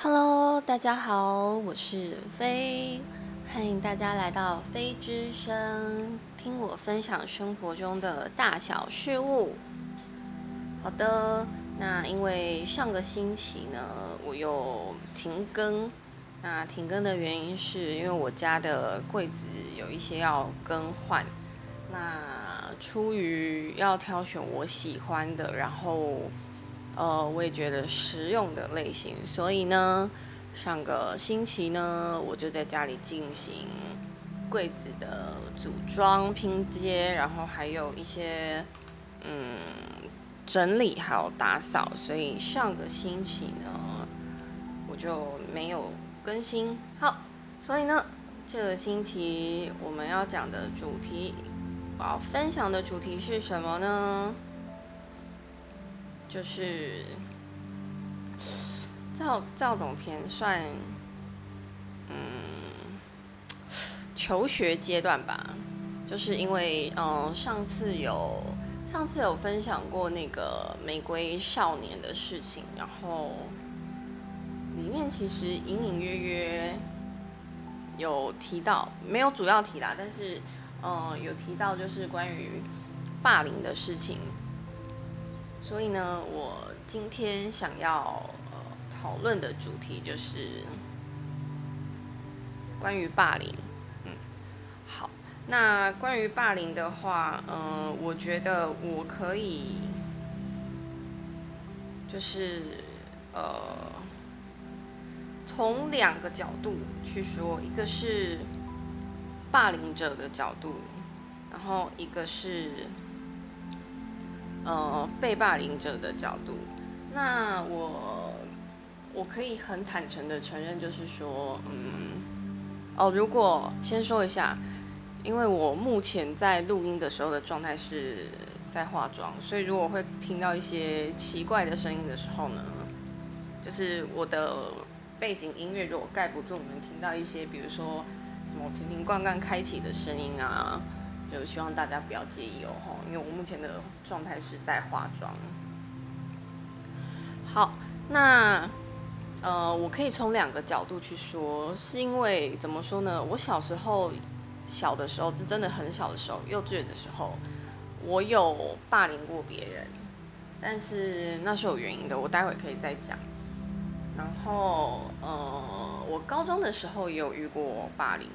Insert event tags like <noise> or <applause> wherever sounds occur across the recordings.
Hello，大家好，我是飞，欢迎大家来到飞之声，听我分享生活中的大小事物。好的，那因为上个星期呢，我又停更，那停更的原因是因为我家的柜子有一些要更换，那出于要挑选我喜欢的，然后。呃，我也觉得实用的类型，所以呢，上个星期呢，我就在家里进行柜子的组装拼接，然后还有一些嗯整理还有打扫，所以上个星期呢，我就没有更新。好，所以呢，这个星期我们要讲的主题，我要分享的主题是什么呢？就是赵赵总篇算，嗯，求学阶段吧。就是因为，嗯，上次有上次有分享过那个玫瑰少年的事情，然后里面其实隐隐约约有提到，没有主要提啦，但是，嗯，有提到就是关于霸凌的事情。所以呢，我今天想要呃讨论的主题就是关于霸凌。嗯，好，那关于霸凌的话，嗯，我觉得我可以就是呃从两个角度去说，一个是霸凌者的角度，然后一个是。呃，被霸凌者的角度，那我我可以很坦诚的承认，就是说，嗯，哦，如果先说一下，因为我目前在录音的时候的状态是在化妆，所以如果会听到一些奇怪的声音的时候呢，就是我的背景音乐如果盖不住，你们听到一些，比如说什么瓶瓶罐罐开启的声音啊。就希望大家不要介意哦，因为我目前的状态是在化妆。好，那呃，我可以从两个角度去说，是因为怎么说呢？我小时候小的时候，是真的很小的时候，幼稚园的时候，我有霸凌过别人，但是那是有原因的，我待会可以再讲。然后呃，我高中的时候也有遇过霸凌，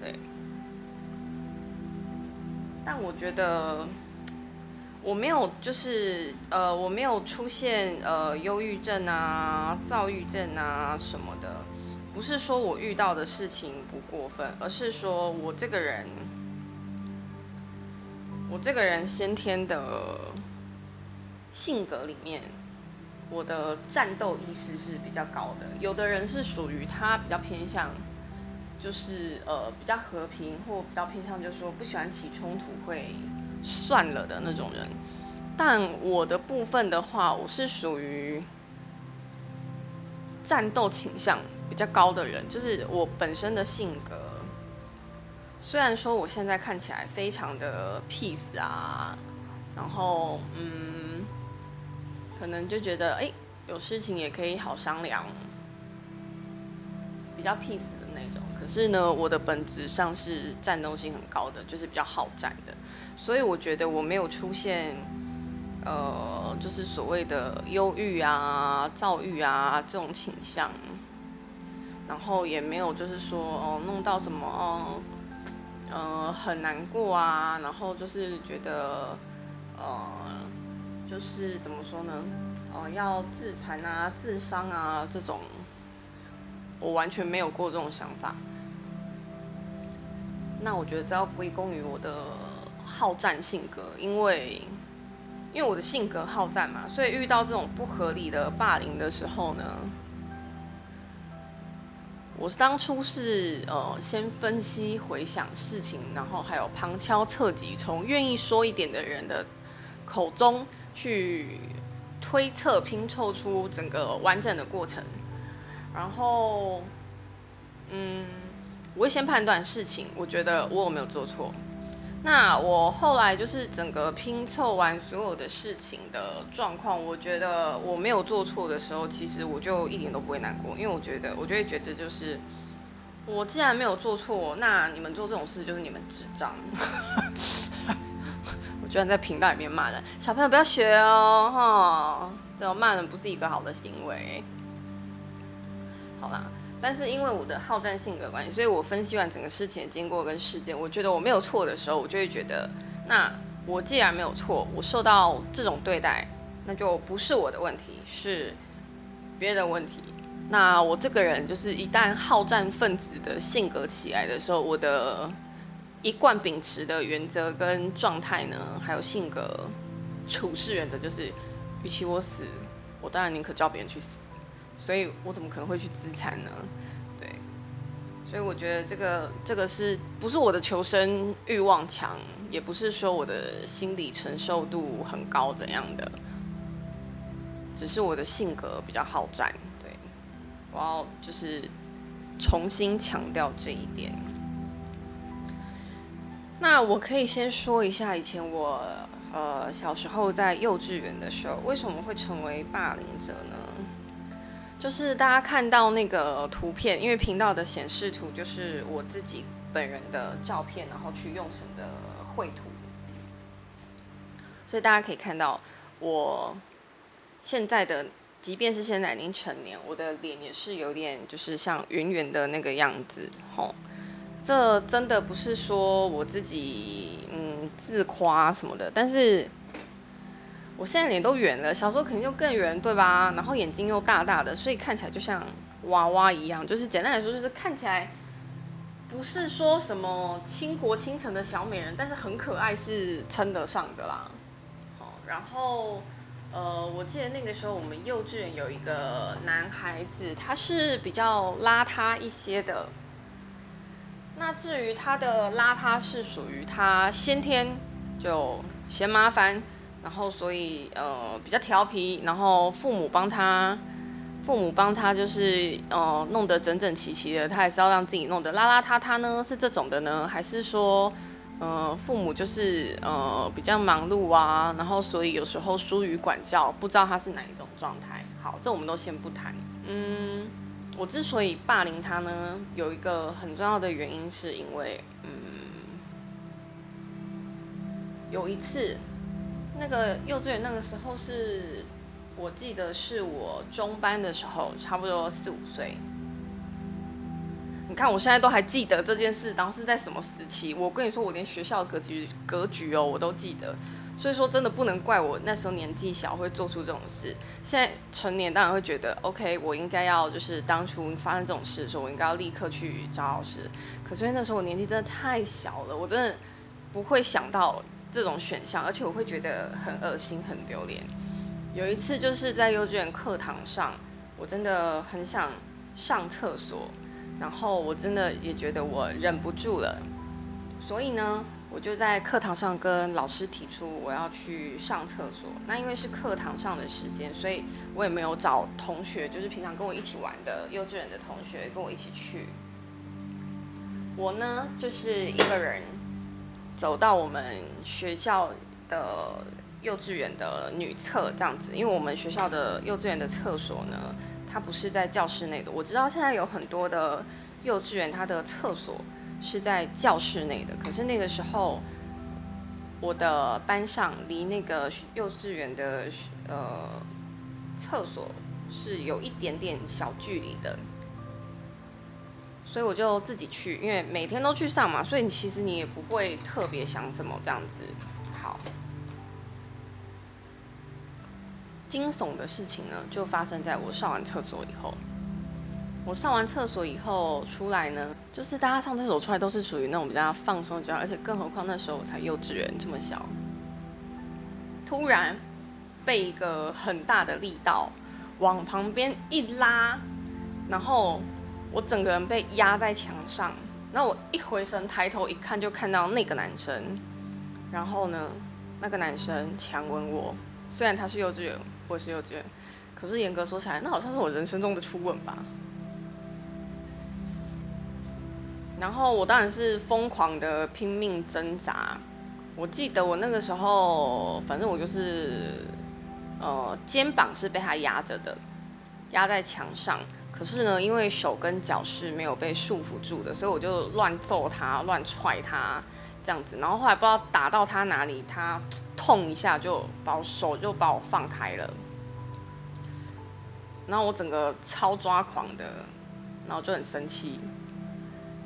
对。但我觉得我没有，就是呃，我没有出现呃忧郁症啊、躁郁症啊什么的。不是说我遇到的事情不过分，而是说我这个人，我这个人先天的性格里面，我的战斗意识是比较高的。有的人是属于他比较偏向。就是呃比较和平或比较偏向，就是说不喜欢起冲突会算了的那种人。但我的部分的话，我是属于战斗倾向比较高的人。就是我本身的性格，虽然说我现在看起来非常的 peace 啊，然后嗯，可能就觉得哎有事情也可以好商量，比较 peace 的那。可是呢，我的本质上是战斗性很高的，就是比较好战的，所以我觉得我没有出现，呃，就是所谓的忧郁啊、躁郁啊这种倾向，然后也没有就是说哦弄到什么哦，呃很难过啊，然后就是觉得呃就是怎么说呢，呃要自残啊、自伤啊这种，我完全没有过这种想法。那我觉得这要归功于我的好战性格，因为因为我的性格好战嘛，所以遇到这种不合理的霸凌的时候呢，我是当初是呃先分析回想事情，然后还有旁敲侧击，从愿意说一点的人的口中去推测拼凑出整个完整的过程，然后嗯。我会先判断事情，我觉得我有没有做错。那我后来就是整个拼凑完所有的事情的状况，我觉得我没有做错的时候，其实我就一点都不会难过，因为我觉得，我就会觉得就是，我既然没有做错，那你们做这种事就是你们智障。<laughs> 我居然在频道里面骂人，小朋友不要学哦，哈，这种骂人不是一个好的行为。好啦。但是因为我的好战性格关系，所以我分析完整个事情的经过跟事件，我觉得我没有错的时候，我就会觉得，那我既然没有错，我受到这种对待，那就不是我的问题，是别人的问题。那我这个人就是一旦好战分子的性格起来的时候，我的一贯秉持的原则跟状态呢，还有性格处事原则就是，与其我死，我当然宁可叫别人去死。所以我怎么可能会去自残呢？对，所以我觉得这个这个是不是我的求生欲望强，也不是说我的心理承受度很高怎样的，只是我的性格比较好战。对，我要就是重新强调这一点。那我可以先说一下，以前我呃小时候在幼稚园的时候，为什么会成为霸凌者呢？就是大家看到那个图片，因为频道的显示图就是我自己本人的照片，然后去用成的绘图，所以大家可以看到我现在的，即便是现在已经成年，我的脸也是有点就是像圆圆的那个样子，吼，这真的不是说我自己嗯自夸什么的，但是。我现在脸都圆了，小时候肯定就更圆，对吧？然后眼睛又大大的，所以看起来就像娃娃一样。就是简单来说，就是看起来不是说什么倾国倾城的小美人，但是很可爱是称得上的啦。好，然后呃，我记得那个时候我们幼稚园有一个男孩子，他是比较邋遢一些的。那至于他的邋遢是属于他先天就嫌麻烦。然后，所以呃比较调皮，然后父母帮他，父母帮他就是呃弄得整整齐齐的，他还是要让自己弄得邋邋遢遢呢？是这种的呢，还是说呃父母就是呃比较忙碌啊？然后所以有时候疏于管教，不知道他是哪一种状态。好，这我们都先不谈。嗯，我之所以霸凌他呢，有一个很重要的原因，是因为嗯有一次。那个幼稚园那个时候是，我记得是我中班的时候，差不多四五岁。你看我现在都还记得这件事，当时在什么时期？我跟你说，我连学校格局格局哦，我都记得。所以说，真的不能怪我那时候年纪小会做出这种事。现在成年当然会觉得，OK，我应该要就是当初发生这种事的时候，我应该要立刻去找老师。可是因为那时候我年纪真的太小了，我真的不会想到。这种选项，而且我会觉得很恶心、很丢脸。有一次就是在幼稚园课堂上，我真的很想上厕所，然后我真的也觉得我忍不住了，所以呢，我就在课堂上跟老师提出我要去上厕所。那因为是课堂上的时间，所以我也没有找同学，就是平常跟我一起玩的幼稚园的同学跟我一起去。我呢，就是一个人。走到我们学校的幼稚园的女厕这样子，因为我们学校的幼稚园的厕所呢，它不是在教室内的。我知道现在有很多的幼稚园，它的厕所是在教室内的。可是那个时候，我的班上离那个幼稚园的呃厕所是有一点点小距离的。所以我就自己去，因为每天都去上嘛，所以你其实你也不会特别想什么这样子。好，惊悚的事情呢，就发生在我上完厕所以后。我上完厕所以后出来呢，就是大家上厕所出来都是属于那种比较放松、的状态，而且更何况那时候我才幼稚园这么小，突然被一个很大的力道往旁边一拉，然后。我整个人被压在墙上，那我一回神抬头一看，就看到那个男生。然后呢，那个男生强吻我。虽然他是幼稚园，我是幼稚园，可是严格说起来，那好像是我人生中的初吻吧。然后我当然是疯狂的拼命挣扎，我记得我那个时候，反正我就是呃肩膀是被他压着的，压在墙上。可是呢，因为手跟脚是没有被束缚住的，所以我就乱揍他，乱踹他这样子。然后后来不知道打到他哪里，他痛一下就把我手就把我放开了。然后我整个超抓狂的，然后就很生气，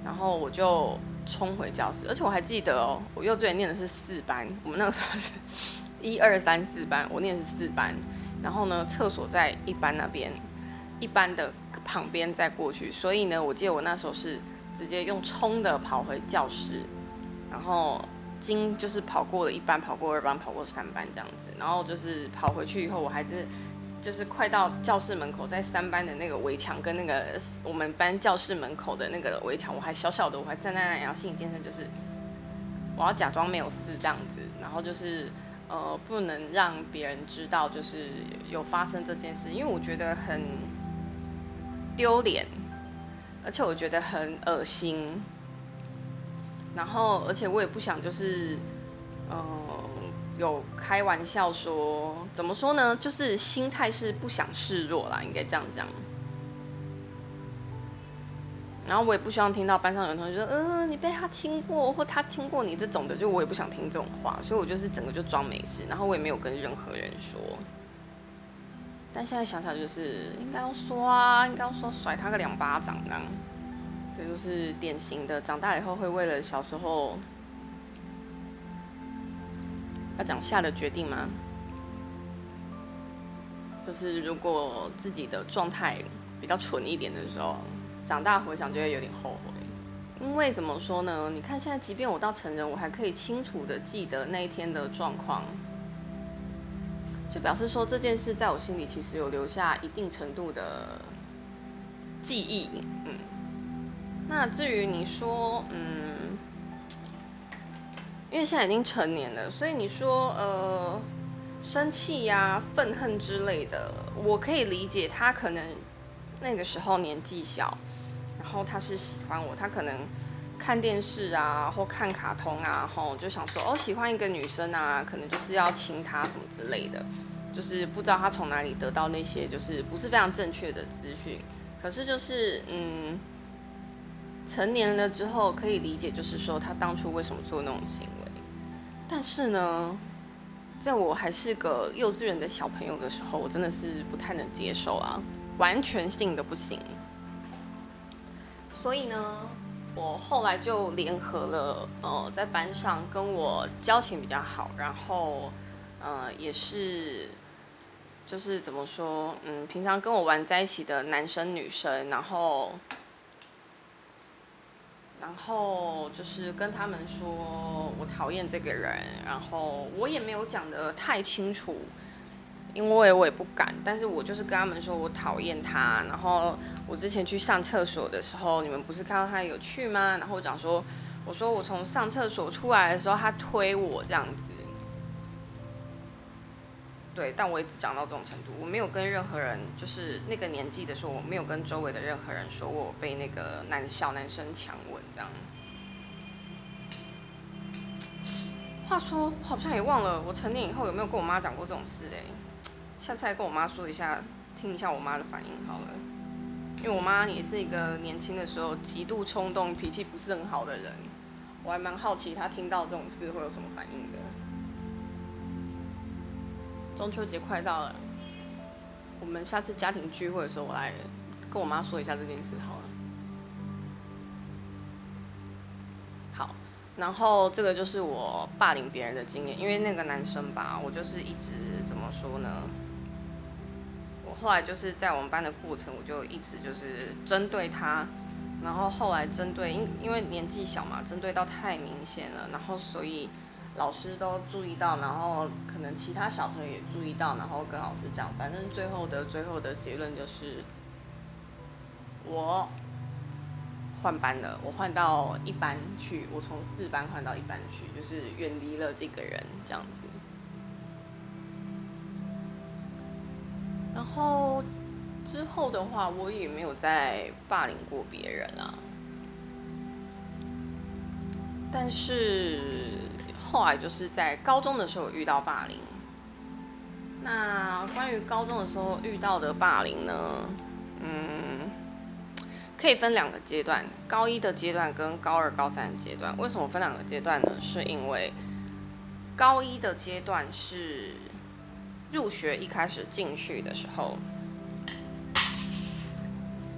然后我就冲回教室，而且我还记得哦，我幼稚园念的是四班，我们那个时候是 <laughs> 一二三四班，我念的是四班，然后呢，厕所在一班那边，一班的旁边再过去，所以呢，我记得我那时候是直接用冲的跑回教室，然后经就是跑过了一班，跑过二班，跑过三班这样子，然后就是跑回去以后，我还是。就是快到教室门口，在三班的那个围墙跟那个我们班教室门口的那个围墙，我还小小的，我还站在那里，然后心理建设就是，我要假装没有事这样子，然后就是呃不能让别人知道就是有发生这件事，因为我觉得很丢脸，而且我觉得很恶心，然后而且我也不想就是嗯。有开玩笑说，怎么说呢？就是心态是不想示弱啦，应该这样讲。然后我也不希望听到班上有同学说，呃，你被他亲过，或他亲过你这种的，就我也不想听这种话，所以我就是整个就装没事，然后我也没有跟任何人说。但现在想想，就是应该要说啊，应该要说甩他个两巴掌，这样，这就是典型的，长大以后会为了小时候。要讲下的决定吗？就是如果自己的状态比较蠢一点的时候，长大回想就会有点后悔。因为怎么说呢？你看现在，即便我到成人，我还可以清楚的记得那一天的状况，就表示说这件事在我心里其实有留下一定程度的记忆。嗯，那至于你说，嗯。因为现在已经成年了，所以你说呃生气呀、愤恨之类的，我可以理解他可能那个时候年纪小，然后他是喜欢我，他可能看电视啊或看卡通啊，吼就想说哦喜欢一个女生啊，可能就是要亲她什么之类的，就是不知道他从哪里得到那些就是不是非常正确的资讯，可是就是嗯成年了之后可以理解，就是说他当初为什么做那种行为。但是呢，在我还是个幼稚园的小朋友的时候，我真的是不太能接受啊，完全性的不行。所以呢，我后来就联合了呃，在班上跟我交情比较好，然后呃也是就是怎么说，嗯，平常跟我玩在一起的男生女生，然后。然后就是跟他们说我讨厌这个人，然后我也没有讲的太清楚，因为我也不敢。但是我就是跟他们说我讨厌他。然后我之前去上厕所的时候，你们不是看到他有去吗？然后我讲说，我说我从上厕所出来的时候，他推我这样子。对，但我一直讲到这种程度，我没有跟任何人，就是那个年纪的时候，我没有跟周围的任何人说我被那个男小男生强吻这样。话说，好像也忘了我成年以后有没有跟我妈讲过这种事哎，下次来跟我妈说一下，听一下我妈的反应好了，因为我妈也是一个年轻的时候极度冲动、脾气不是很好的人，我还蛮好奇她听到这种事会有什么反应的。中秋节快到了，我们下次家庭聚会的时候，我来跟我妈说一下这件事好了。好，然后这个就是我霸凌别人的经验，因为那个男生吧，我就是一直怎么说呢？我后来就是在我们班的过程，我就一直就是针对他，然后后来针对，因因为年纪小嘛，针对到太明显了，然后所以。老师都注意到，然后可能其他小朋友也注意到，然后跟老师讲，反正最后的最后的结论就是，我换班了，我换到一班去，我从四班换到一班去，就是远离了这个人这样子。然后之后的话，我也没有再霸凌过别人啊，但是。后来就是在高中的时候遇到霸凌。那关于高中的时候遇到的霸凌呢？嗯，可以分两个阶段，高一的阶段跟高二、高三的阶段。为什么分两个阶段呢？是因为高一的阶段是入学一开始进去的时候，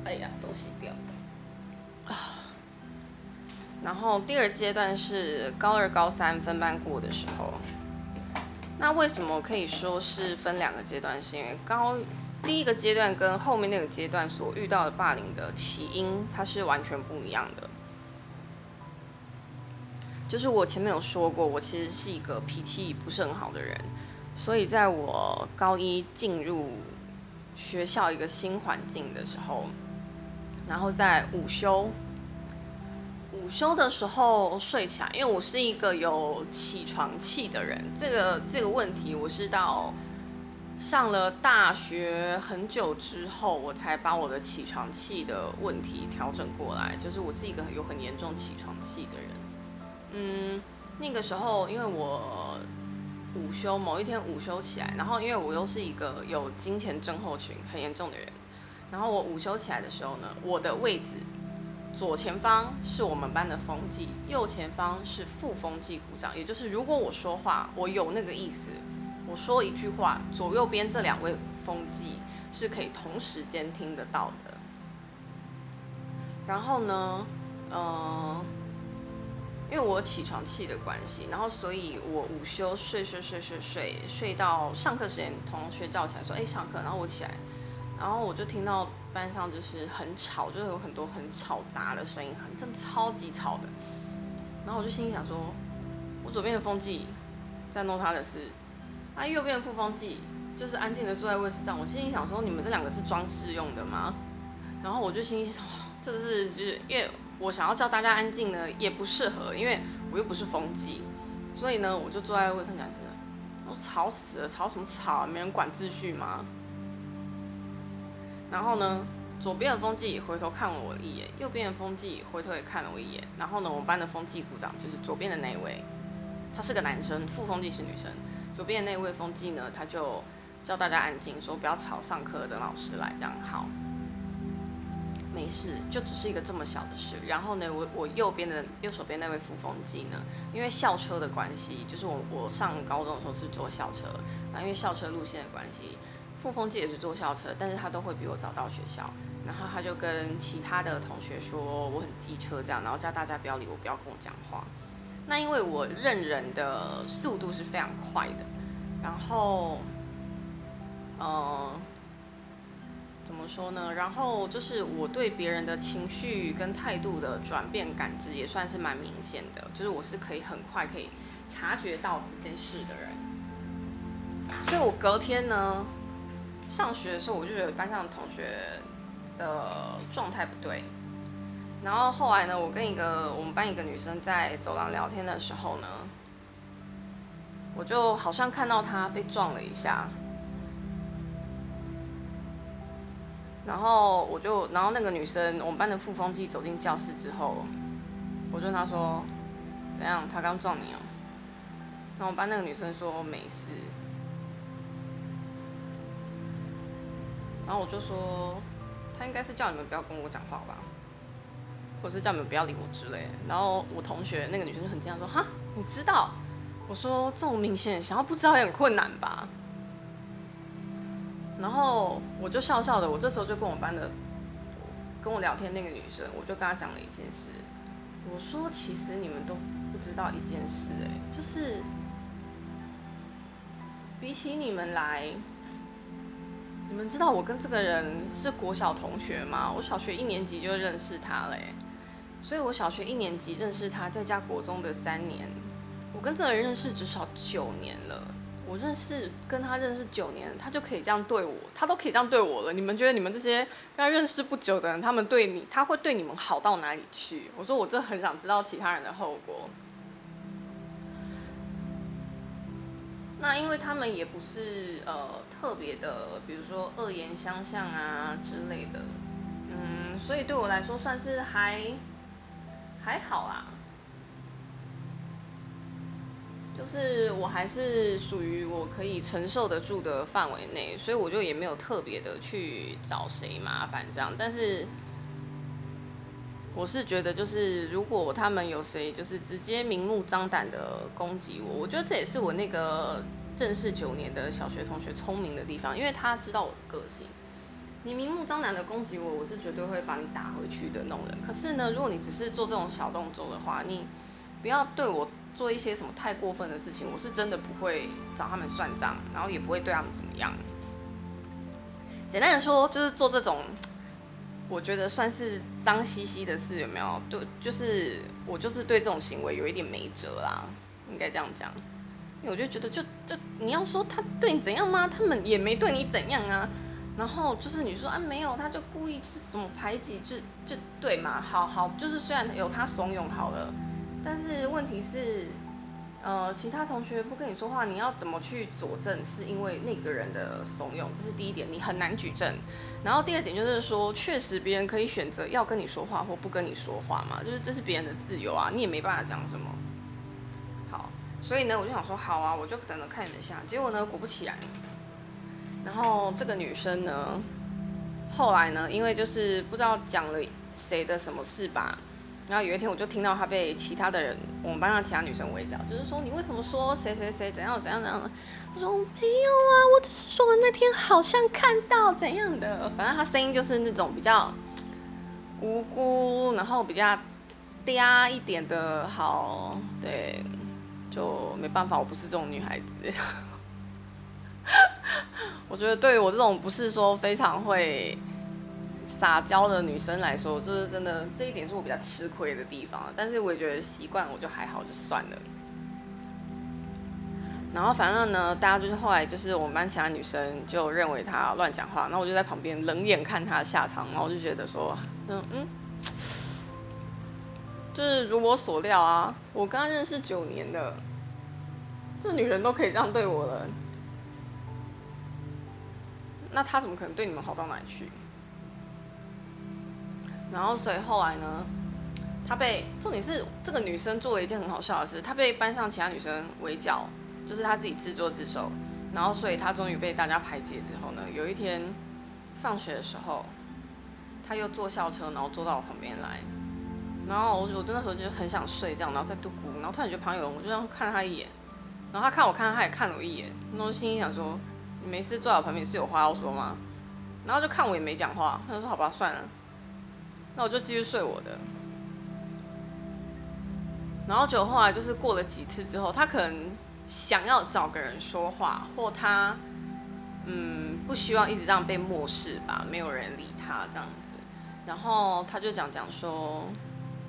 哎呀，东西掉了。然后第二阶段是高二、高三分班过的时候。那为什么可以说是分两个阶段？是因为高第一个阶段跟后面那个阶段所遇到的霸凌的起因，它是完全不一样的。就是我前面有说过，我其实是一个脾气不是很好的人，所以在我高一进入学校一个新环境的时候，然后在午休。午休的时候睡起来，因为我是一个有起床气的人。这个这个问题，我是到上了大学很久之后，我才把我的起床气的问题调整过来。就是我是一个有很严重起床气的人。嗯，那个时候因为我午休某一天午休起来，然后因为我又是一个有金钱症候群很严重的人，然后我午休起来的时候呢，我的位置。左前方是我们班的风纪，右前方是副风纪鼓掌。也就是如果我说话，我有那个意思，我说一句话，左右边这两位风纪是可以同时间听得到的。然后呢，嗯，因为我起床气的关系，然后所以我午休睡睡睡睡睡睡到上课时间，同学叫起来说：“哎，上课。”然后我起来，然后我就听到。班上就是很吵，就是有很多很吵杂的声音，很真的超级吵的。然后我就心里想说，我左边的风纪在弄他的事，他右边的副风纪就是安静的坐在位置上。我心里想说，你们这两个是装饰用的吗？然后我就心里想，这是就是因为我想要叫大家安静呢，也不适合，因为我又不是风纪，所以呢，我就坐在位置上讲真的，我吵死了，吵什么吵？没人管秩序吗？然后呢，左边的风纪回头看了我一眼，右边的风纪回头也看了我一眼。然后呢，我们班的风纪鼓掌，就是左边的那位，他是个男生，副风纪是女生。左边的那位风纪呢，他就叫大家安静，说不要吵，上课等老师来，这样好。没事，就只是一个这么小的事。然后呢，我我右边的右手边那位副风纪呢，因为校车的关系，就是我我上高中的时候是坐校车，然后因为校车路线的关系。傅风纪也是坐校车，但是他都会比我早到学校。然后他就跟其他的同学说我很机车这样，然后叫大家不要理我，不要跟我讲话。那因为我认人的速度是非常快的，然后，嗯，怎么说呢？然后就是我对别人的情绪跟态度的转变感知也算是蛮明显的，就是我是可以很快可以察觉到这件事的人。所以我隔天呢。上学的时候，我就觉得班上同学的状态不对。然后后来呢，我跟一个我们班一个女生在走廊聊天的时候呢，我就好像看到她被撞了一下。然后我就，然后那个女生，我们班的副风纪走进教室之后，我就跟她说：“怎样？她刚撞你哦？”然后我们班那个女生说：“没事。”然后我就说，他应该是叫你们不要跟我讲话吧，或者是叫你们不要理我之类。然后我同学那个女生就很惊讶说：“哈，你知道？”我说：“这么明显，想要不知道也很困难吧？”然后我就笑笑的，我这时候就跟我班的跟我聊天那个女生，我就跟她讲了一件事。我说：“其实你们都不知道一件事，哎，就是比起你们来。”你们知道我跟这个人是国小同学吗？我小学一年级就认识他嘞，所以我小学一年级认识他，再加国中的三年，我跟这个人认识至少九年了。我认识跟他认识九年，他就可以这样对我，他都可以这样对我了。你们觉得你们这些跟他认识不久的人，他们对你，他会对你们好到哪里去？我说我真的很想知道其他人的后果。那因为他们也不是呃特别的，比如说恶言相向啊之类的，嗯，所以对我来说算是还还好啊。就是我还是属于我可以承受得住的范围内，所以我就也没有特别的去找谁麻烦这样。但是我是觉得，就是如果他们有谁就是直接明目张胆的攻击我，我觉得这也是我那个认识九年的小学同学聪明的地方，因为他知道我的个性。你明目张胆的攻击我，我是绝对会把你打回去的那种人。可是呢，如果你只是做这种小动作的话，你不要对我做一些什么太过分的事情，我是真的不会找他们算账，然后也不会对他们怎么样。简单的说，就是做这种我觉得算是脏兮兮的事，有没有？对，就是我就是对这种行为有一点没辙啦，应该这样讲。因为我就觉得，就就你要说他对你怎样吗？他们也没对你怎样啊。然后就是你说啊没有，他就故意是什么排挤，就就对嘛，好好就是虽然有他怂恿好了，但是问题是，呃，其他同学不跟你说话，你要怎么去佐证是因为那个人的怂恿？这是第一点，你很难举证。然后第二点就是说，确实别人可以选择要跟你说话或不跟你说话嘛，就是这是别人的自由啊，你也没办法讲什么。好，所以呢，我就想说好啊，我就等着看你们下。结果呢，果不其然。然后这个女生呢，后来呢，因为就是不知道讲了谁的什么事吧，然后有一天我就听到她被其他的人，我们班上其他女生围剿，就是说你为什么说谁谁谁怎样怎样怎样？她说没有啊，我只是说我那天好像看到怎样的，反正她声音就是那种比较无辜，然后比较嗲一点的，好，对，就没办法，我不是这种女孩子。<laughs> 我觉得对于我这种不是说非常会撒娇的女生来说，就是真的这一点是我比较吃亏的地方。但是我也觉得习惯，我就还好，就算了。然后反正呢，大家就是后来就是我们班其他女生就认为他乱讲话，那我就在旁边冷眼看他的下场，然后我就觉得说，嗯嗯，就是如我所料啊，我跟他认识九年的，这女人都可以这样对我了。那他怎么可能对你们好到哪里去？然后所以后来呢，他被重点是这个女生做了一件很好笑的事，她被班上其他女生围剿，就是她自己自作自受。然后所以她终于被大家排解之后呢，有一天放学的时候，她又坐校车，然后坐到我旁边来。然后我我那时候就很想睡这样，然后在嘟咕，然后突然觉得旁边有人，我就这样看他一眼。然后他看我看他，也看了我一眼，然后心里想说。你没事，坐在我旁边是有话要说吗？然后就看我也没讲话，他就说好吧，算了，那我就继续睡我的。然后就后来就是过了几次之后，他可能想要找个人说话，或他嗯不希望一直这样被漠视吧，没有人理他这样子。然后他就讲讲说，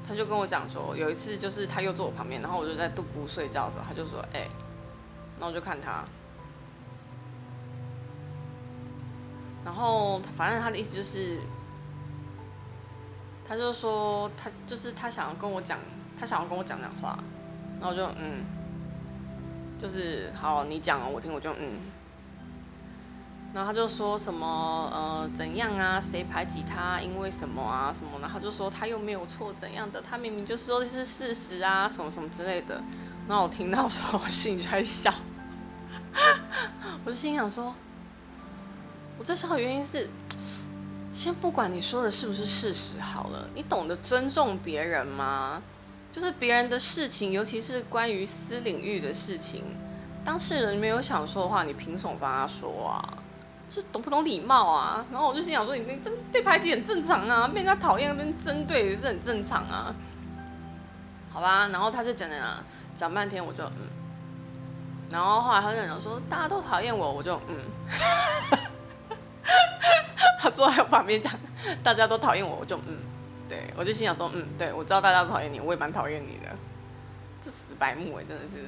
他就跟我讲说，有一次就是他又坐我旁边，然后我就在度咕睡觉的时候，他就说哎，然后我就看他。然后反正他的意思就是，他就说他就是他想要跟我讲，他想要跟我讲讲话，然后我就嗯，就是好你讲，我听我就嗯，然后他就说什么呃怎样啊，谁排挤他，因为什么啊什么，然后他就说他又没有错怎样的，他明明就是说的是事实啊什么什么之类的，然后我听到时候我心里就在笑，<laughs> 我就心想说。我在笑的原因是，先不管你说的是不是事实好了，你懂得尊重别人吗？就是别人的事情，尤其是关于私领域的事情，当事人没有想说的话，你凭什么帮他说啊？这懂不懂礼貌啊？然后我就心想说，你那这被排挤很正常啊，被人家讨厌、被针对也是很正常啊。好吧，然后他就讲讲讲半天，我就嗯，然后后来他就讲说，大家都讨厌我，我就嗯。<laughs> <laughs> 他坐在我旁边讲，大家都讨厌我，我就嗯，对我就心想说，嗯，对我知道大家都讨厌你，我也蛮讨厌你的。这死白目哎，真的是。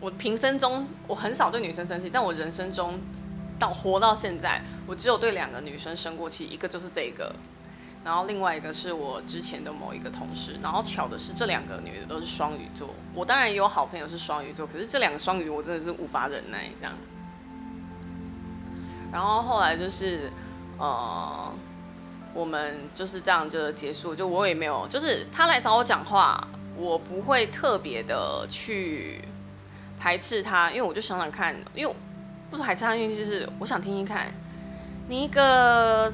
我平生中我很少对女生生气，但我人生中到活到现在，我只有对两个女生生过气，一个就是这个，然后另外一个是我之前的某一个同事。然后巧的是，这两个女的都是双鱼座。我当然也有好朋友是双鱼座，可是这两个双鱼我真的是无法忍耐这样。然后后来就是，呃，我们就是这样就结束。就我也没有，就是他来找我讲话，我不会特别的去排斥他，因为我就想想看，因为不排斥他，因为就是我想听听看，你一个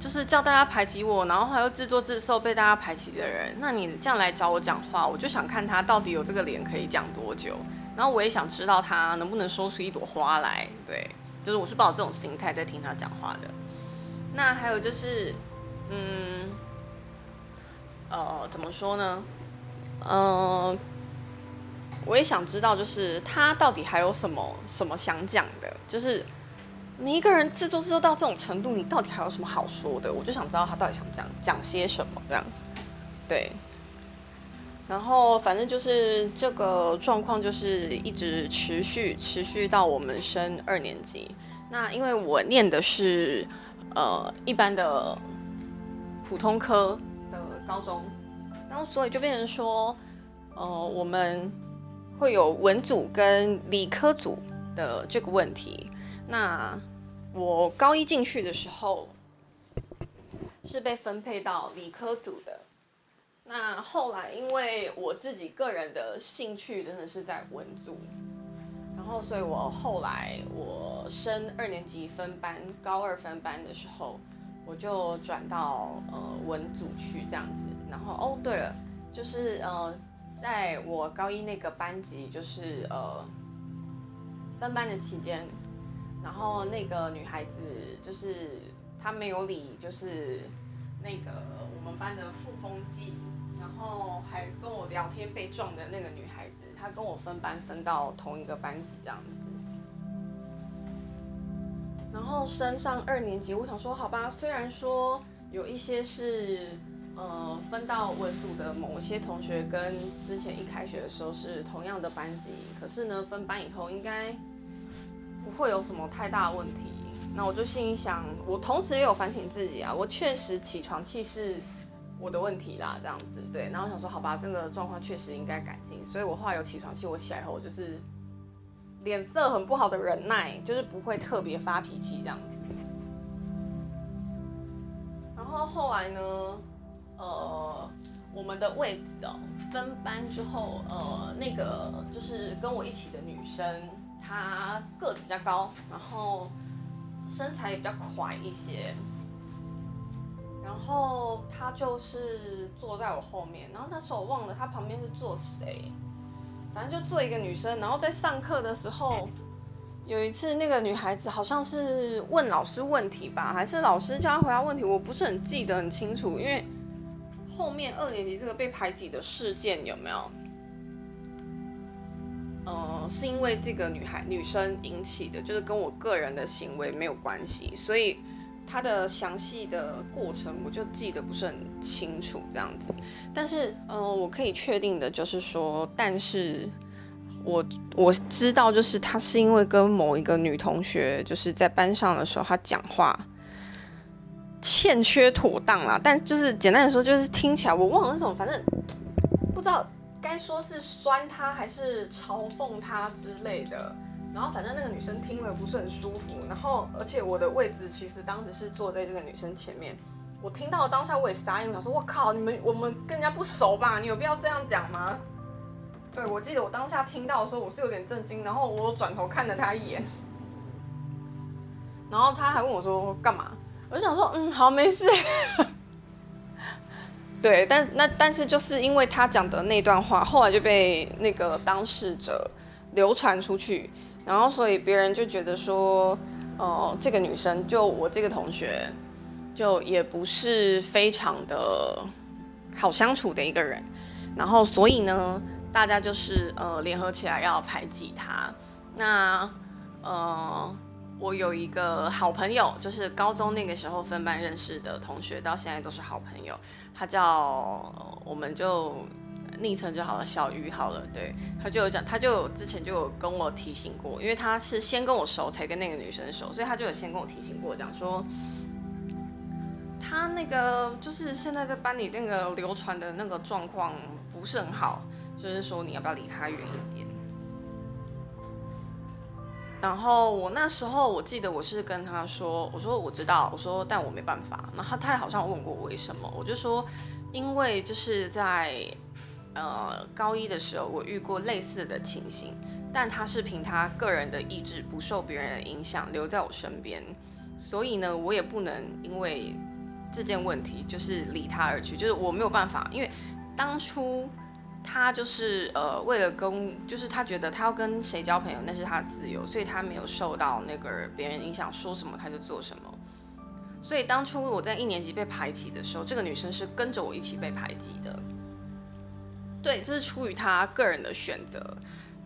就是叫大家排挤我，然后还又自作自受被大家排挤的人，那你这样来找我讲话，我就想看他到底有这个脸可以讲多久，然后我也想知道他能不能说出一朵花来，对，就是我是抱这种心态在听他讲话的。那还有就是，嗯，呃，怎么说呢？嗯。我也想知道，就是他到底还有什么什么想讲的？就是你一个人自作自受到这种程度，你到底还有什么好说的？我就想知道他到底想讲讲些什么这样子。对。然后反正就是这个状况，就是一直持续持续到我们升二年级。那因为我念的是呃一般的普通科的高中，然后所以就变成说，呃我们。会有文组跟理科组的这个问题。那我高一进去的时候是被分配到理科组的。那后来因为我自己个人的兴趣真的是在文组，然后所以我后来我升二年级分班，高二分班的时候，我就转到呃文组去这样子。然后哦对了，就是呃。在我高一那个班级，就是呃分班的期间，然后那个女孩子就是她没有理，就是那个我们班的傅风纪，然后还跟我聊天被撞的那个女孩子，她跟我分班分到同一个班级这样子，然后升上二年级，我想说好吧，虽然说有一些是。呃，分到文组的某些同学跟之前一开学的时候是同样的班级，可是呢，分班以后应该不会有什么太大问题。那我就心里想，我同时也有反省自己啊，我确实起床气是我的问题啦，这样子对。然后想说，好吧，这个状况确实应该改进，所以我后来有起床气，我起来后我就是脸色很不好的忍耐，就是不会特别发脾气这样子。然后后来呢？呃，我们的位置哦，分班之后，呃，那个就是跟我一起的女生，她个子比较高，然后身材也比较快一些，然后她就是坐在我后面，然后那时候我忘了她旁边是坐谁，反正就坐一个女生，然后在上课的时候，有一次那个女孩子好像是问老师问题吧，还是老师叫她回答问题，我不是很记得很清楚，因为。后面二年级这个被排挤的事件有没有？呃，是因为这个女孩女生引起的，就是跟我个人的行为没有关系，所以他的详细的过程我就记得不是很清楚这样子。但是，嗯，我可以确定的就是说，但是我我知道，就是他是因为跟某一个女同学就是在班上的时候，他讲话。欠缺妥当啦，但就是简单的说，就是听起来我忘了是什么，反正不知道该说是酸他还是嘲讽他之类的。然后反正那个女生听了不是很舒服，然后而且我的位置其实当时是坐在这个女生前面，我听到当下我也傻眼，我说我靠，你们我们跟人家不熟吧？你有必要这样讲吗？对，我记得我当下听到的时候我是有点震惊，然后我转头看了他一眼，然后他还问我说干嘛？我就想说，嗯，好，没事。<laughs> 对，但那但是就是因为他讲的那段话，后来就被那个当事者流传出去，然后所以别人就觉得说，哦，这个女生就我这个同学，就也不是非常的好相处的一个人，然后所以呢，大家就是呃联合起来要排挤她，那呃。我有一个好朋友，就是高中那个时候分班认识的同学，到现在都是好朋友。他叫，我们就昵称就好了，小鱼好了。对，他就有讲，他就之前就有跟我提醒过，因为他是先跟我熟，才跟那个女生熟，所以他就有先跟我提醒过，讲说他那个就是现在在班里那个流传的那个状况不是很好，就是说你要不要离他远一点。然后我那时候我记得我是跟他说，我说我知道，我说但我没办法。那他他好像问过我为什么，我就说，因为就是在呃高一的时候我遇过类似的情形，但他是凭他个人的意志，不受别人的影响留在我身边，所以呢，我也不能因为这件问题就是离他而去，就是我没有办法，因为当初。他就是呃，为了跟，就是他觉得他要跟谁交朋友那是他的自由，所以他没有受到那个别人影响，说什么他就做什么。所以当初我在一年级被排挤的时候，这个女生是跟着我一起被排挤的。对，这是出于他个人的选择，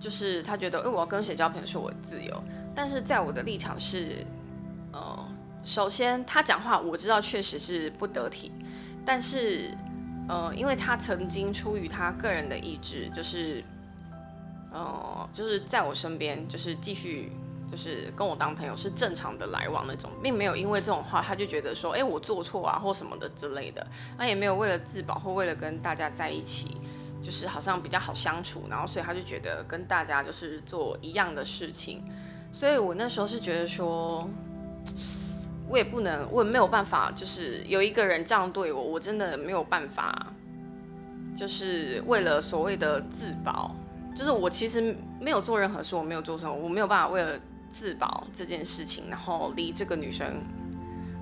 就是他觉得，哎，我要跟谁交朋友是我的自由。但是在我的立场是，呃，首先他讲话我知道确实是不得体，但是。呃，因为他曾经出于他个人的意志，就是，呃，就是在我身边，就是继续，就是跟我当朋友，是正常的来往那种，并没有因为这种话，他就觉得说，哎，我做错啊，或什么的之类的。那也没有为了自保或为了跟大家在一起，就是好像比较好相处，然后所以他就觉得跟大家就是做一样的事情。所以我那时候是觉得说。我也不能，我也没有办法，就是有一个人这样对我，我真的没有办法，就是为了所谓的自保，就是我其实没有做任何事，我没有做什么，我没有办法为了自保这件事情，然后离这个女生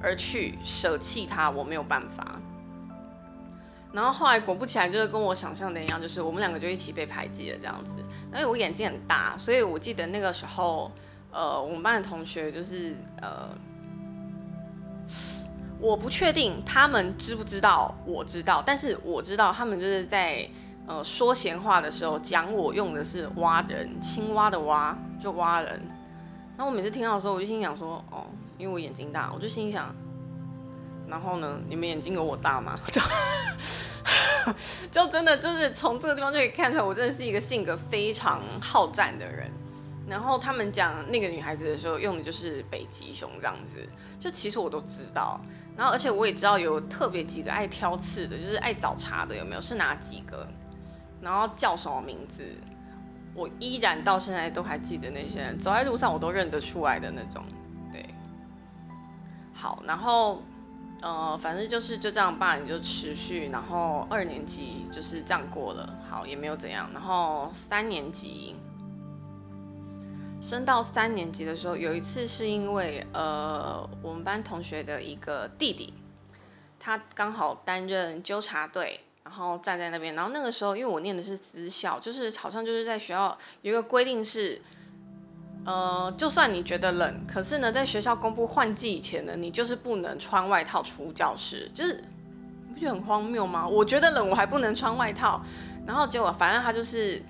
而去舍弃她，我没有办法。然后后来果不其然，就是跟我想象的一样，就是我们两个就一起被排挤了这样子。因为我眼睛很大，所以我记得那个时候，呃，我们班的同学就是呃。我不确定他们知不知道，我知道，但是我知道他们就是在呃说闲话的时候讲我用的是蛙人，青蛙的蛙就蛙人。那我每次听到的时候，我就心想说，哦，因为我眼睛大，我就心想，然后呢，你们眼睛有我大吗？<laughs> 就就真的就是从这个地方就可以看出来，我真的是一个性格非常好战的人。然后他们讲那个女孩子的时候，用的就是北极熊这样子，就其实我都知道。然后而且我也知道有特别几个爱挑刺的，就是爱找茬的，有没有？是哪几个？然后叫什么名字？我依然到现在都还记得那些人，走在路上我都认得出来的那种。对，好，然后呃，反正就是就这样吧，你就持续，然后二年级就是这样过了，好，也没有怎样。然后三年级。升到三年级的时候，有一次是因为呃，我们班同学的一个弟弟，他刚好担任纠察队，然后站在那边。然后那个时候，因为我念的是私校，就是好像就是在学校有一个规定是，呃，就算你觉得冷，可是呢，在学校公布换季以前呢，你就是不能穿外套出教室。就是你不觉得很荒谬吗？我觉得冷，我还不能穿外套。然后结果，反正他就是。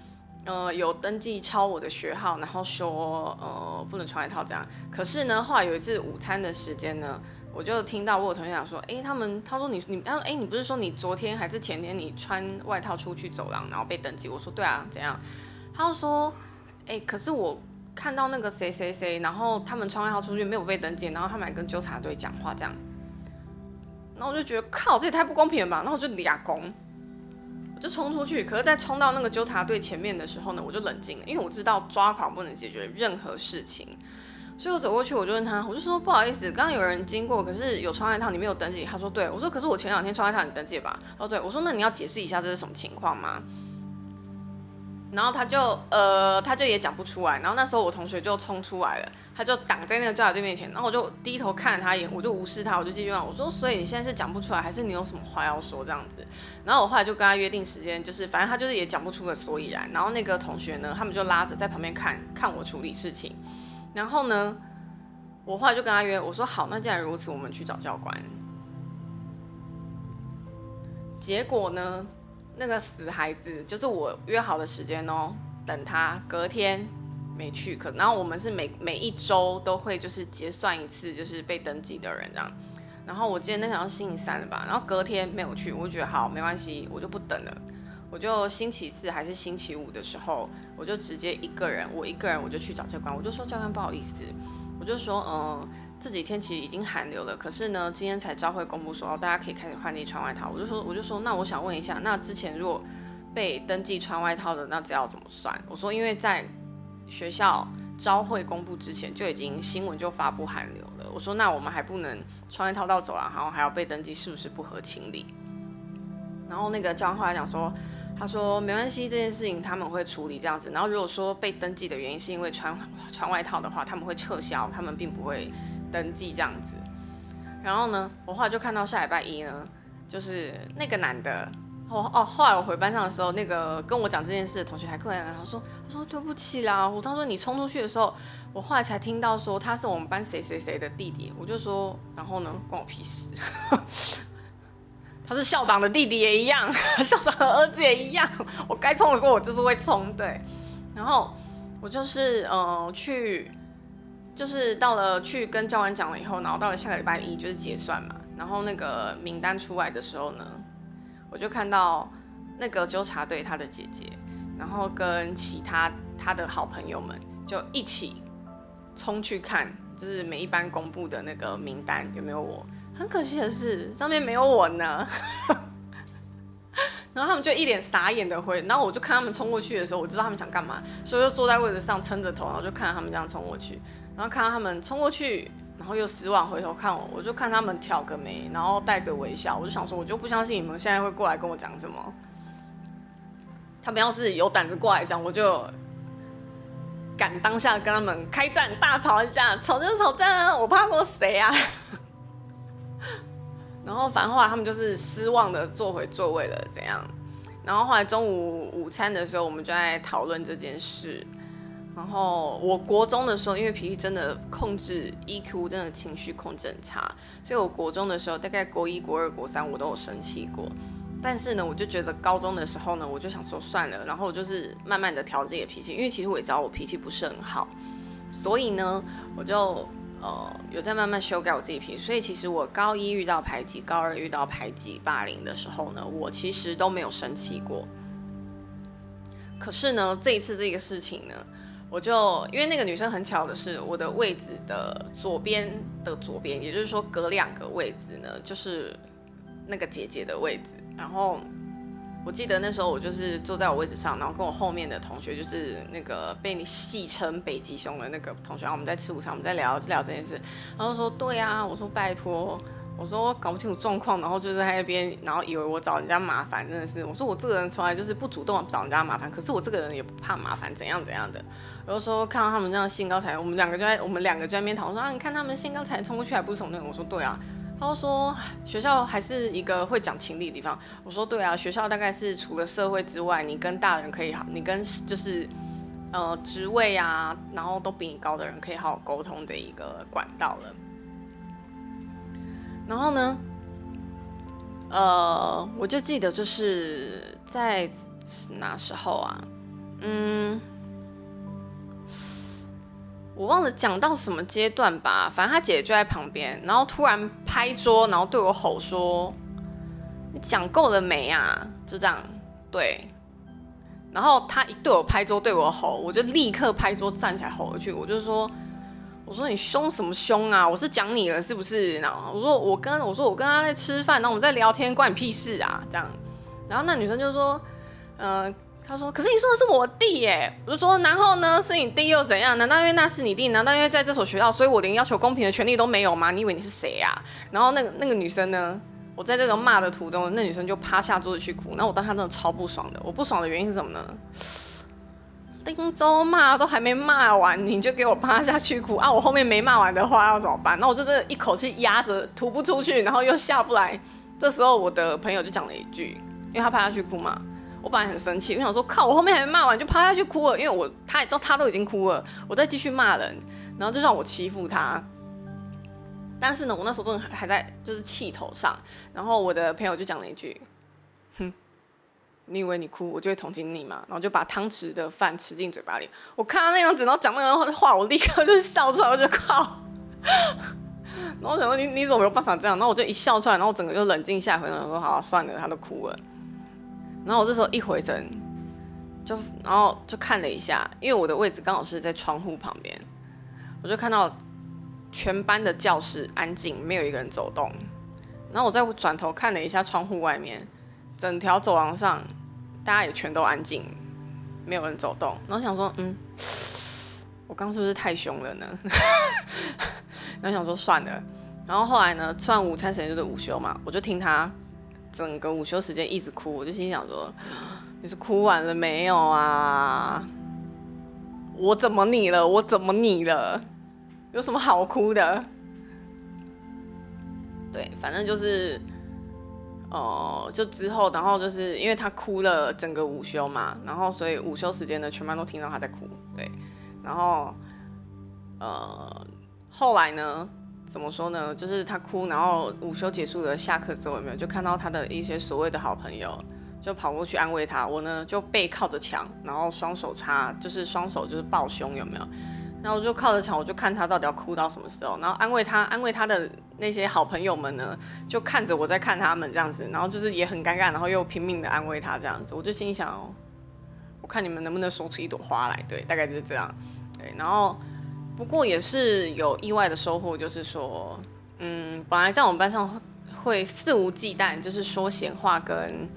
呃，有登记抄我的学号，然后说呃不能穿外套这样。可是呢，后来有一次午餐的时间呢，我就听到我有同学讲说，哎，他们他说你你他说哎，你不是说你昨天还是前天你穿外套出去走廊，然后被登记？我说对啊，怎样？他就说，哎，可是我看到那个谁谁谁，然后他们穿外套出去没有被登记，然后他们还跟纠察队讲话这样。然后我就觉得靠，这也太不公平了吧！然后我就俩攻，我。就冲出去，可是，在冲到那个纠察队前面的时候呢，我就冷静了，因为我知道抓狂不能解决任何事情，所以我走过去，我就问他，我就说不好意思，刚刚有人经过，可是有穿外套，你没有登记。他说对，我说可是我前两天穿外套，你登记吧。哦，对，我说那你要解释一下这是什么情况吗？然后他就呃，他就也讲不出来。然后那时候我同学就冲出来了，他就挡在那个教导队面前。然后我就低头看了他一眼，我就无视他，我就继续问我说：“所以你现在是讲不出来，还是你有什么话要说这样子？”然后我后来就跟他约定时间，就是反正他就是也讲不出个所以然。然后那个同学呢，他们就拉着在旁边看看我处理事情。然后呢，我后来就跟他约，我说：“好，那既然如此，我们去找教官。”结果呢？那个死孩子，就是我约好的时间哦，等他隔天没去，可然后我们是每每一周都会就是结算一次，就是被登记的人这样。然后我记得那场是星期三了吧，然后隔天没有去，我就觉得好没关系，我就不等了，我就星期四还是星期五的时候，我就直接一个人，我一个人我就去找教官，我就说教官不好意思，我就说嗯。这几天其实已经寒流了，可是呢，今天才朝会公布说，大家可以开始换地穿外套。我就说，我就说，那我想问一下，那之前如果被登记穿外套的，那这要怎么算？我说，因为在学校招会公布之前就已经新闻就发布寒流了。我说，那我们还不能穿外套到走廊，然后还要被登记，是不是不合情理？然然后那个教官后来讲说，他说没关系，这件事情他们会处理这样子。然后如果说被登记的原因是因为穿穿外套的话，他们会撤销，他们并不会登记这样子。然后呢，我后来就看到下礼拜一呢，就是那个男的。哦哦，后来我回班上的时候，那个跟我讲这件事的同学还过来，他说：“他说对不起啦，我他说你冲出去的时候，我后来才听到说他是我们班谁谁谁的弟弟。”我就说：“然后呢，关我屁事。”他是校长的弟弟也一样，<laughs> 校长的儿子也一样。我该冲的时候我就是会冲，对。然后我就是呃去，就是到了去跟教官讲了以后，然后到了下个礼拜一就是结算嘛，然后那个名单出来的时候呢。我就看到那个纠察队他的姐姐，然后跟其他他的好朋友们就一起冲去看，就是每一班公布的那个名单有没有我。很可惜的是上面没有我呢。<laughs> 然后他们就一脸傻眼的回，然后我就看他们冲过去的时候，我知道他们想干嘛，所以就坐在位置上撑着头，然后就看他们这样冲过去，然后看到他们冲过去。然后又失望，回头看我，我就看他们挑个眉，然后带着微笑，我就想说，我就不相信你们现在会过来跟我讲什么。他们要是有胆子过来讲，我就敢当下跟他们开战，大吵一架，吵就吵架，我怕过谁啊？然后反正后来他们就是失望的坐回座位了，怎样？然后后来中午午餐的时候，我们就在讨论这件事。然后我国中的时候，因为脾气真的控制 EQ 真的情绪控制很差，所以我国中的时候，大概国一、国二、国三我都有生气过。但是呢，我就觉得高中的时候呢，我就想说算了，然后我就是慢慢的调自己的脾气，因为其实我也知道我脾气不是很好，所以呢，我就呃有在慢慢修改我自己脾气。所以其实我高一遇到排挤，高二遇到排挤霸凌的时候呢，我其实都没有生气过。可是呢，这一次这个事情呢。我就因为那个女生很巧的是，我的位置的左边的左边，也就是说隔两个位置呢，就是那个姐姐的位置。然后我记得那时候我就是坐在我位置上，然后跟我后面的同学，就是那个被你戏称北极熊的那个同学，然后我们在吃午餐，我们在聊聊这件事。然后说对啊，我说拜托。我说搞不清楚状况，然后就是在那边，然后以为我找人家麻烦，真的是。我说我这个人从来就是不主动找人家麻烦，可是我这个人也不怕麻烦，怎样怎样的。然后说看到他们这样兴高采烈，我们两个就在我们两个就在那边讨论说啊，你看他们兴高采烈冲过去还不是从那。我说对啊。他说学校还是一个会讲情理的地方。我说对啊，学校大概是除了社会之外，你跟大人可以好，你跟就是呃职位啊，然后都比你高的人可以好好沟通的一个管道了。然后呢，呃，我就记得就是在哪时候啊，嗯，我忘了讲到什么阶段吧。反正他姐姐就在旁边，然后突然拍桌，然后对我吼说：“你讲够了没啊？”就这样，对。然后他一对我拍桌，对我吼，我就立刻拍桌站起来吼回去，我就说。我说你凶什么凶啊？我是讲你了是不是？然后我说我跟我说我跟他在吃饭，然后我们在聊天，关你屁事啊？这样，然后那女生就说，呃，他说可是你说的是我弟耶。我就说然后呢，是你弟又怎样？难道因为那是你弟？难道因为在这所学校，所以我连要求公平的权利都没有吗？你以为你是谁呀？然后那个那个女生呢，我在这个骂的途中，那女生就趴下桌子去哭。那我当下真的超不爽的。我不爽的原因是什么呢？丁州骂都还没骂完，你就给我趴下去哭啊！我后面没骂完的话要怎么办？那我就是一口气压着吐不出去，然后又下不来。这时候我的朋友就讲了一句，因为他趴下去哭嘛。我本来很生气，我想说靠，我后面还没骂完就趴下去哭了，因为我他都他都已经哭了，我再继续骂人，然后就让我欺负他。但是呢，我那时候真的还在就是气头上，然后我的朋友就讲了一句，哼。你以为你哭，我就会同情你嘛？然后就把汤匙的饭吃进嘴巴里。我看他那样子，然后讲那个话，我立刻就笑出来，我就靠。<laughs> 然后我想说，你你怎么没有办法这样？然后我就一笑出来，然后我整个就冷静下回，然后说好算了，他都哭了。然后我这时候一回神，就然后就看了一下，因为我的位置刚好是在窗户旁边，我就看到全班的教室安静，没有一个人走动。然后我再转头看了一下窗户外面。整条走廊上，大家也全都安静，没有人走动。然后想说，嗯，我刚是不是太凶了呢？<laughs> 然后想说算了。然后后来呢，吃完午餐时间就是午休嘛，我就听他整个午休时间一直哭，我就心想说，你是哭完了没有啊？我怎么你了？我怎么你了？有什么好哭的？对，反正就是，哦，就之后，然后就是因为他哭了整个午休嘛，然后所以午休时间呢，全班都听到他在哭。对，然后，呃，后来呢？怎么说呢？就是他哭，然后午休结束了，下课之后有没有就看到他的一些所谓的好朋友就跑过去安慰他。我呢就背靠着墙，然后双手插，就是双手就是抱胸，有没有？然后我就靠着墙，我就看他到底要哭到什么时候，然后安慰他，安慰他的那些好朋友们呢，就看着我在看他们这样子，然后就是也很尴尬，然后又拼命的安慰他这样子。我就心想，哦，我看你们能不能说出一朵花来？对，大概就是这样。对，然后。不过也是有意外的收获，就是说，嗯，本来在我们班上会肆无忌惮，就是说闲话跟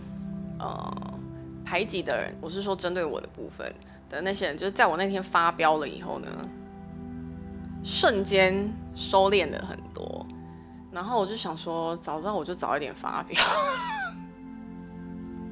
呃排挤的人，我是说针对我的部分的那些人，就是在我那天发飙了以后呢，瞬间收敛了很多。然后我就想说，早知道我就早一点发飙。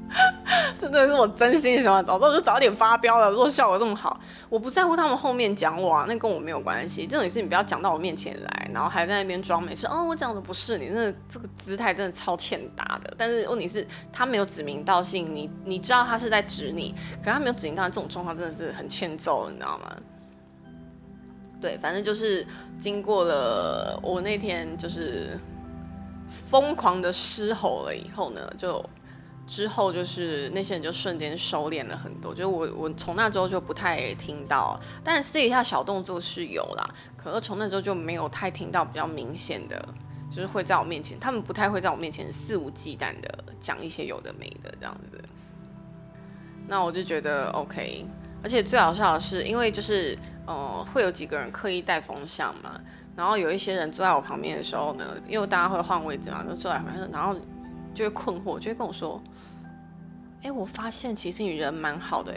<laughs> 真的是我真心想法，早知道就早点发飙了。如果效果这么好，我不在乎他们后面讲我，啊，那跟我没有关系。这种事你不要讲到我面前来，然后还在那边装没事。哦，我讲的不是你，那这个姿态真的超欠打的。但是问题是，他没有指名道姓，你你知道他是在指你，可他没有指名道姓，这种状况真的是很欠揍，你知道吗？对，反正就是经过了我那天就是疯狂的狮吼了以后呢，就。之后就是那些人就瞬间收敛了很多，就是我我从那之后就不太听到，但私底下小动作是有啦，可是从那之后就没有太听到比较明显的，就是会在我面前，他们不太会在我面前肆无忌惮的讲一些有的没的这样子。那我就觉得 OK，而且最好笑的是，因为就是呃会有几个人刻意带风向嘛，然后有一些人坐在我旁边的时候呢，因为大家会换位置嘛，就坐在旁边，然后。就会困惑，就会跟我说：“哎，我发现其实你人蛮好的。”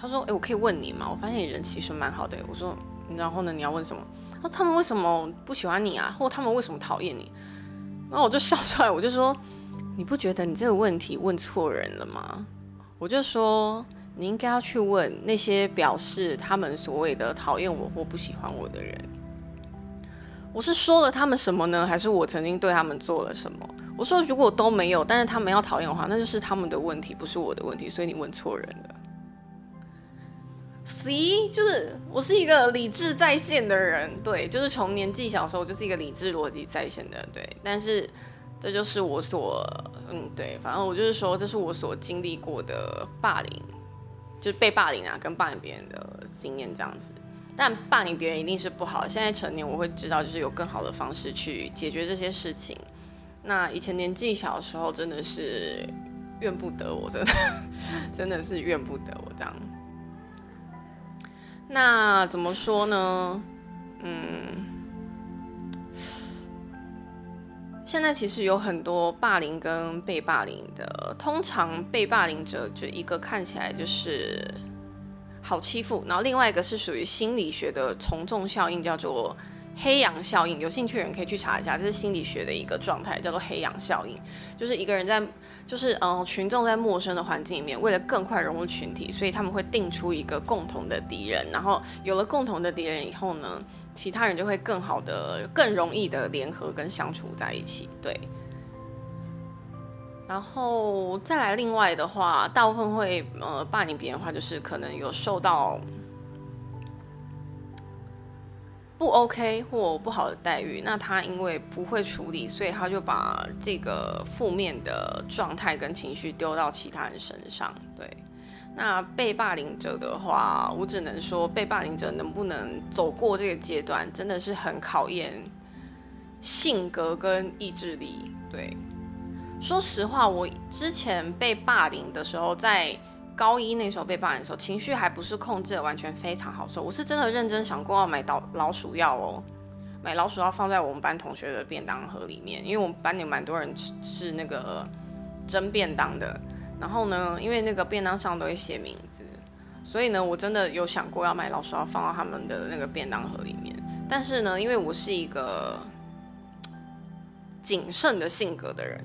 他说：“哎，我可以问你吗？我发现你人其实蛮好的。”我说：“然后呢？你要问什么？”他说：“他们为什么不喜欢你啊？或他们为什么讨厌你？”然后我就笑出来，我就说：“你不觉得你这个问题问错人了吗？”我就说：“你应该要去问那些表示他们所谓的讨厌我或不喜欢我的人。我是说了他们什么呢？还是我曾经对他们做了什么？”我说，如果都没有，但是他们要讨厌的话，那就是他们的问题，不是我的问题。所以你问错人了。C 就是我是一个理智在线的人，对，就是从年纪小时候就是一个理智逻辑在线的，对。但是这就是我所，嗯，对，反正我就是说，这是我所经历过的霸凌，就是被霸凌啊，跟霸凌别人的经验这样子。但霸凌别人一定是不好。现在成年，我会知道，就是有更好的方式去解决这些事情。那以前年纪小的时候，真的是怨不得我，真的 <laughs> 真的是怨不得我这样。那怎么说呢？嗯，现在其实有很多霸凌跟被霸凌的，通常被霸凌者就一个看起来就是好欺负，然后另外一个是属于心理学的从众效应，叫做。黑羊效应，有兴趣的人可以去查一下，这是心理学的一个状态，叫做黑羊效应。就是一个人在，就是嗯，群众在陌生的环境里面，为了更快融入群体，所以他们会定出一个共同的敌人。然后有了共同的敌人以后呢，其他人就会更好的、更容易的联合跟相处在一起。对。然后再来另外的话，大部分会呃霸凌别人的话，就是可能有受到。不 OK 或不好的待遇，那他因为不会处理，所以他就把这个负面的状态跟情绪丢到其他人身上。对，那被霸凌者的话，我只能说，被霸凌者能不能走过这个阶段，真的是很考验性格跟意志力。对，说实话，我之前被霸凌的时候，在。高一那时候被霸凌的时候，情绪还不是控制的完全非常好受。我是真的认真想过要买老老鼠药哦，买老鼠药放在我们班同学的便当盒里面，因为我们班有蛮多人吃是那个蒸便当的。然后呢，因为那个便当上都会写名字，所以呢，我真的有想过要买老鼠药放到他们的那个便当盒里面。但是呢，因为我是一个谨慎的性格的人。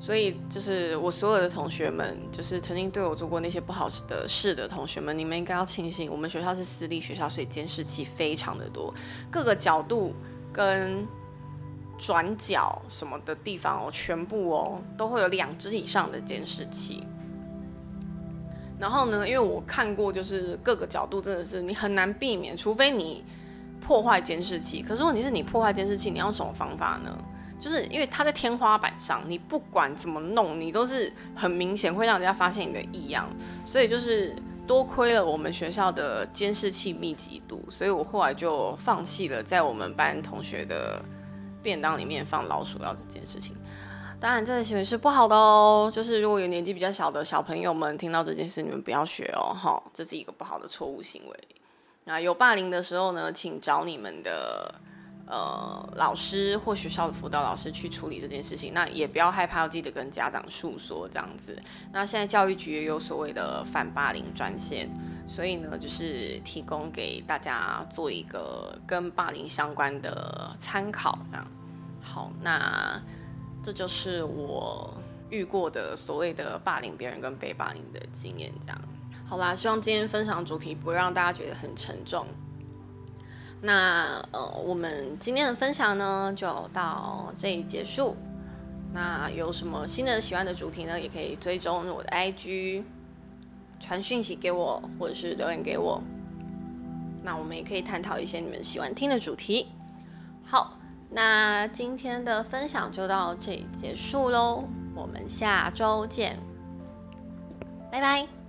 所以就是我所有的同学们，就是曾经对我做过那些不好的事的同学们，你们应该要庆幸，我们学校是私立学校，所以监视器非常的多，各个角度跟转角什么的地方哦，全部哦都会有两只以上的监视器。然后呢，因为我看过，就是各个角度真的是你很难避免，除非你破坏监视器。可是问题是你破坏监视器，你要什么方法呢？就是因为它在天花板上，你不管怎么弄，你都是很明显会让人家发现你的异样。所以就是多亏了我们学校的监视器密集度，所以我后来就放弃了在我们班同学的便当里面放老鼠药这件事情。当然，这个行为是不好的哦。就是如果有年纪比较小的小朋友们听到这件事，你们不要学哦，哈，这是一个不好的错误行为。那有霸凌的时候呢，请找你们的。呃，老师或学校的辅导老师去处理这件事情，那也不要害怕，要记得跟家长诉说这样子。那现在教育局也有所谓的反霸凌专线，所以呢，就是提供给大家做一个跟霸凌相关的参考。这样好，那这就是我遇过的所谓的霸凌别人跟被霸凌的经验。这样好啦，希望今天分享主题不会让大家觉得很沉重。那呃，我们今天的分享呢，就到这里结束。那有什么新的喜欢的主题呢，也可以追踪我的 IG，传讯息给我，或者是留言给我。那我们也可以探讨一些你们喜欢听的主题。好，那今天的分享就到这里结束喽，我们下周见，拜拜。